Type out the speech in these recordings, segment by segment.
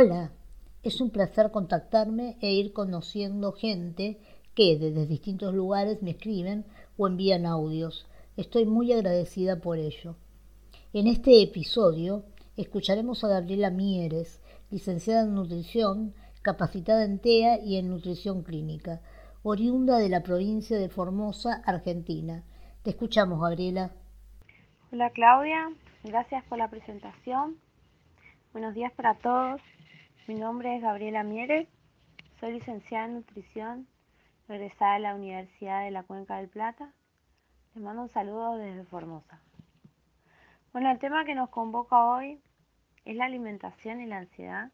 Hola, es un placer contactarme e ir conociendo gente que desde distintos lugares me escriben o envían audios. Estoy muy agradecida por ello. En este episodio escucharemos a Gabriela Mieres, licenciada en nutrición, capacitada en TEA y en nutrición clínica, oriunda de la provincia de Formosa, Argentina. Te escuchamos, Gabriela. Hola, Claudia. Gracias por la presentación. Buenos días para todos. Mi nombre es Gabriela Mieres. Soy licenciada en nutrición, egresada de la Universidad de la Cuenca del Plata. Les mando un saludo desde Formosa. Bueno, el tema que nos convoca hoy es la alimentación y la ansiedad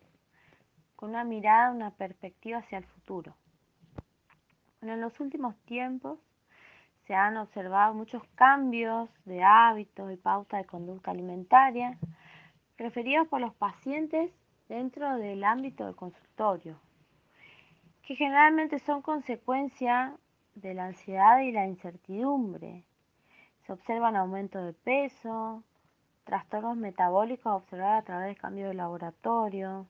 con una mirada, una perspectiva hacia el futuro. Bueno, en los últimos tiempos se han observado muchos cambios de hábitos y pauta de conducta alimentaria referidos por los pacientes dentro del ámbito del consultorio, que generalmente son consecuencia de la ansiedad y la incertidumbre. Se observan aumento de peso, trastornos metabólicos a observar a través de cambios de laboratorio,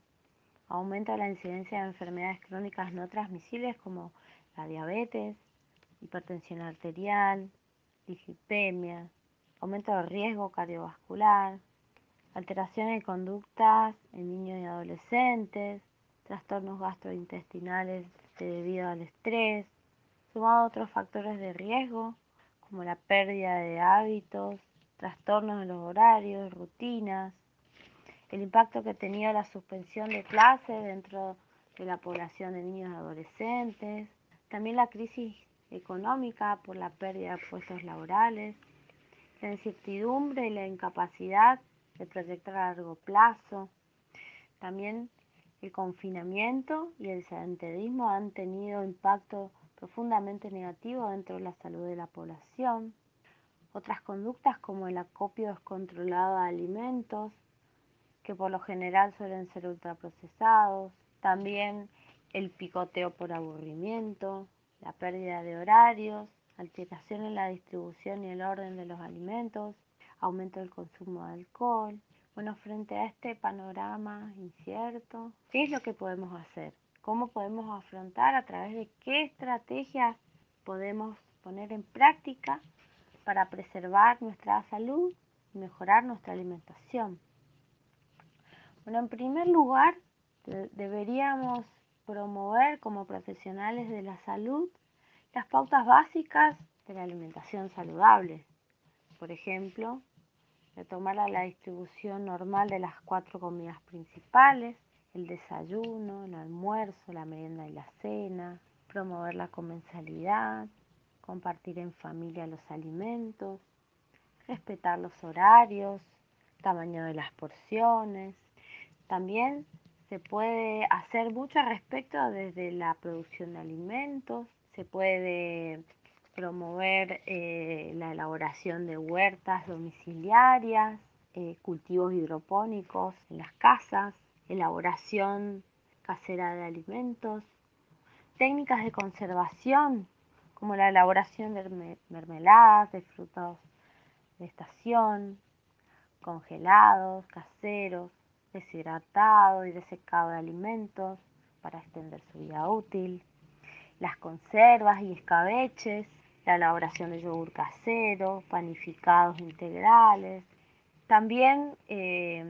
aumento de la incidencia de enfermedades crónicas no transmisibles como la diabetes, hipertensión arterial, dislipemia, aumento del riesgo cardiovascular, alteraciones de conductas en niños y adolescentes, trastornos gastrointestinales debido al estrés, sumado a otros factores de riesgo como la pérdida de hábitos, trastornos en los horarios, rutinas, el impacto que tenía la suspensión de clases dentro de la población de niños y adolescentes, también la crisis económica por la pérdida de puestos laborales, la incertidumbre y la incapacidad de proyectar a largo plazo, también el confinamiento y el sedentarismo han tenido impacto profundamente negativo dentro de la salud de la población. Otras conductas como el acopio descontrolado de alimentos, que por lo general suelen ser ultraprocesados, también el picoteo por aburrimiento, la pérdida de horarios, alteración en la distribución y el orden de los alimentos, aumento del consumo de alcohol. Bueno, frente a este panorama incierto, ¿qué es lo que podemos hacer? ¿Cómo podemos afrontar? ¿A través de qué estrategias podemos poner en práctica para preservar nuestra salud y mejorar nuestra alimentación. Bueno, en primer lugar, deberíamos promover como profesionales de la salud las pautas básicas de la alimentación saludable. Por ejemplo, retomar la distribución normal de las cuatro comidas principales, el desayuno, el almuerzo, la merienda y la cena, promover la comensalidad, compartir en familia los alimentos, respetar los horarios, tamaño de las porciones. También se puede hacer mucho al respecto desde la producción de alimentos, se puede promover eh, la elaboración de huertas domiciliarias, eh, cultivos hidropónicos en las casas, elaboración casera de alimentos, técnicas de conservación como la elaboración de mermeladas, de frutos de estación, congelados, caseros, deshidratado y desecado de alimentos para extender su vida útil, las conservas y escabeches, la elaboración de yogur casero, panificados integrales. También eh,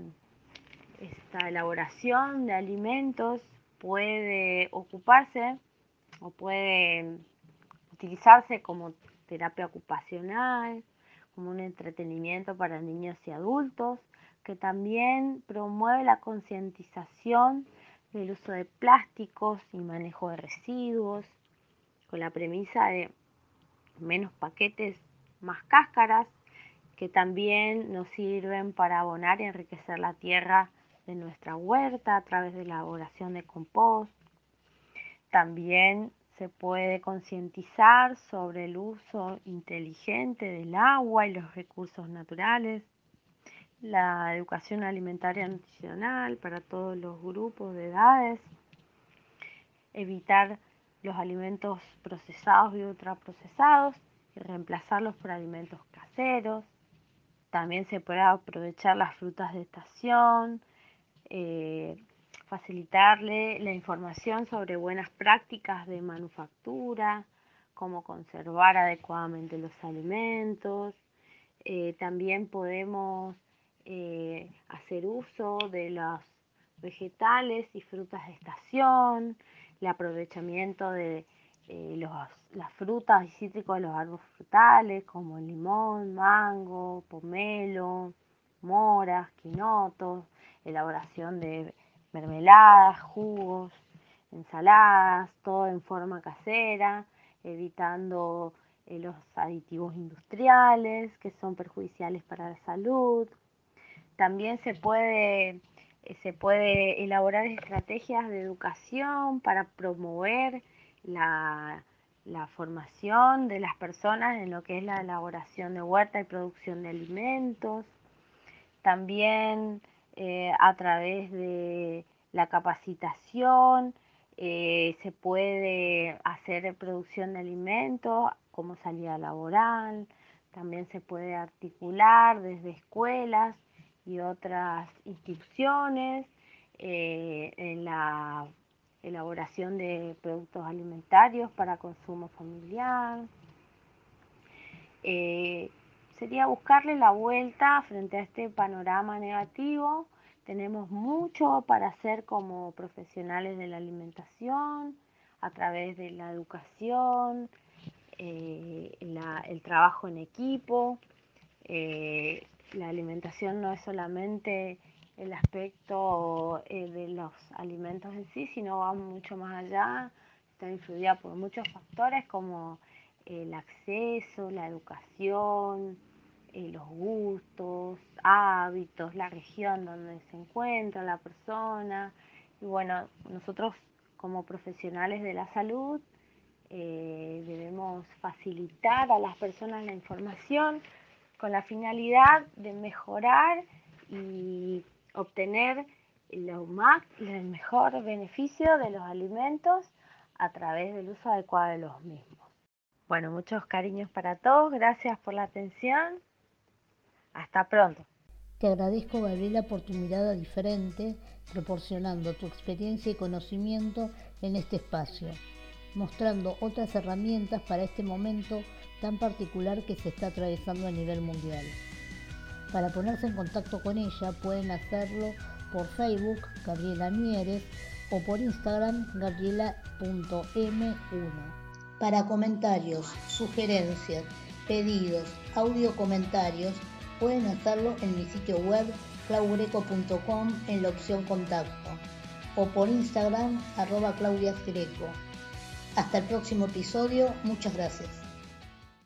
esta elaboración de alimentos puede ocuparse o puede utilizarse como terapia ocupacional, como un entretenimiento para niños y adultos, que también promueve la concientización del uso de plásticos y manejo de residuos, con la premisa de menos paquetes, más cáscaras, que también nos sirven para abonar y enriquecer la tierra de nuestra huerta a través de la elaboración de compost. También se puede concientizar sobre el uso inteligente del agua y los recursos naturales, la educación alimentaria nutricional para todos los grupos de edades, evitar los alimentos procesados y ultraprocesados y reemplazarlos por alimentos caseros. También se puede aprovechar las frutas de estación, eh, facilitarle la información sobre buenas prácticas de manufactura, cómo conservar adecuadamente los alimentos. Eh, también podemos eh, hacer uso de los vegetales y frutas de estación, el aprovechamiento de eh, las frutas y cítricos de los árboles frutales como limón, mango, pomelo, moras, quinotos, elaboración de mermeladas, jugos, ensaladas, todo en forma casera, evitando eh, los aditivos industriales que son perjudiciales para la salud. También se puede, se puede elaborar estrategias de educación para promover la, formación de las personas en lo que es la elaboración de huerta y producción de alimentos. También eh, a través de la capacitación eh, se puede hacer producción de alimentos como salida laboral, también se puede articular desde escuelas y otras instituciones eh, en la elaboración de productos alimentarios para consumo familiar. Eh, sería buscarle la vuelta frente a este panorama negativo. Tenemos mucho para hacer como profesionales de la alimentación, a través de la educación, eh, el trabajo en equipo. La alimentación no es solamente el aspecto eh, de los alimentos en sí, sino va mucho más allá, está influida por muchos factores como el acceso, la educación, eh, los gustos, hábitos, la región donde se encuentra la persona. Y bueno, nosotros como profesionales de la salud eh, debemos facilitar a las personas la información con la finalidad de mejorar y obtener lo más, el mejor beneficio de los alimentos a través del uso adecuado de los mismos. Bueno, muchos cariños para todos, gracias por la atención, hasta pronto. Te agradezco Gabriela por tu mirada diferente, proporcionando tu experiencia y conocimiento en este espacio, mostrando otras herramientas para este momento tan particular que se está atravesando a nivel mundial. Para ponerse en contacto con ella pueden hacerlo por Facebook Gabriela Mieres o por Instagram gabriela.m1. Para comentarios, sugerencias, pedidos, audio comentarios, pueden hacerlo en mi sitio web claugreco.com en la opción contacto o por Instagram arroba Claudia Hasta el próximo episodio, muchas gracias.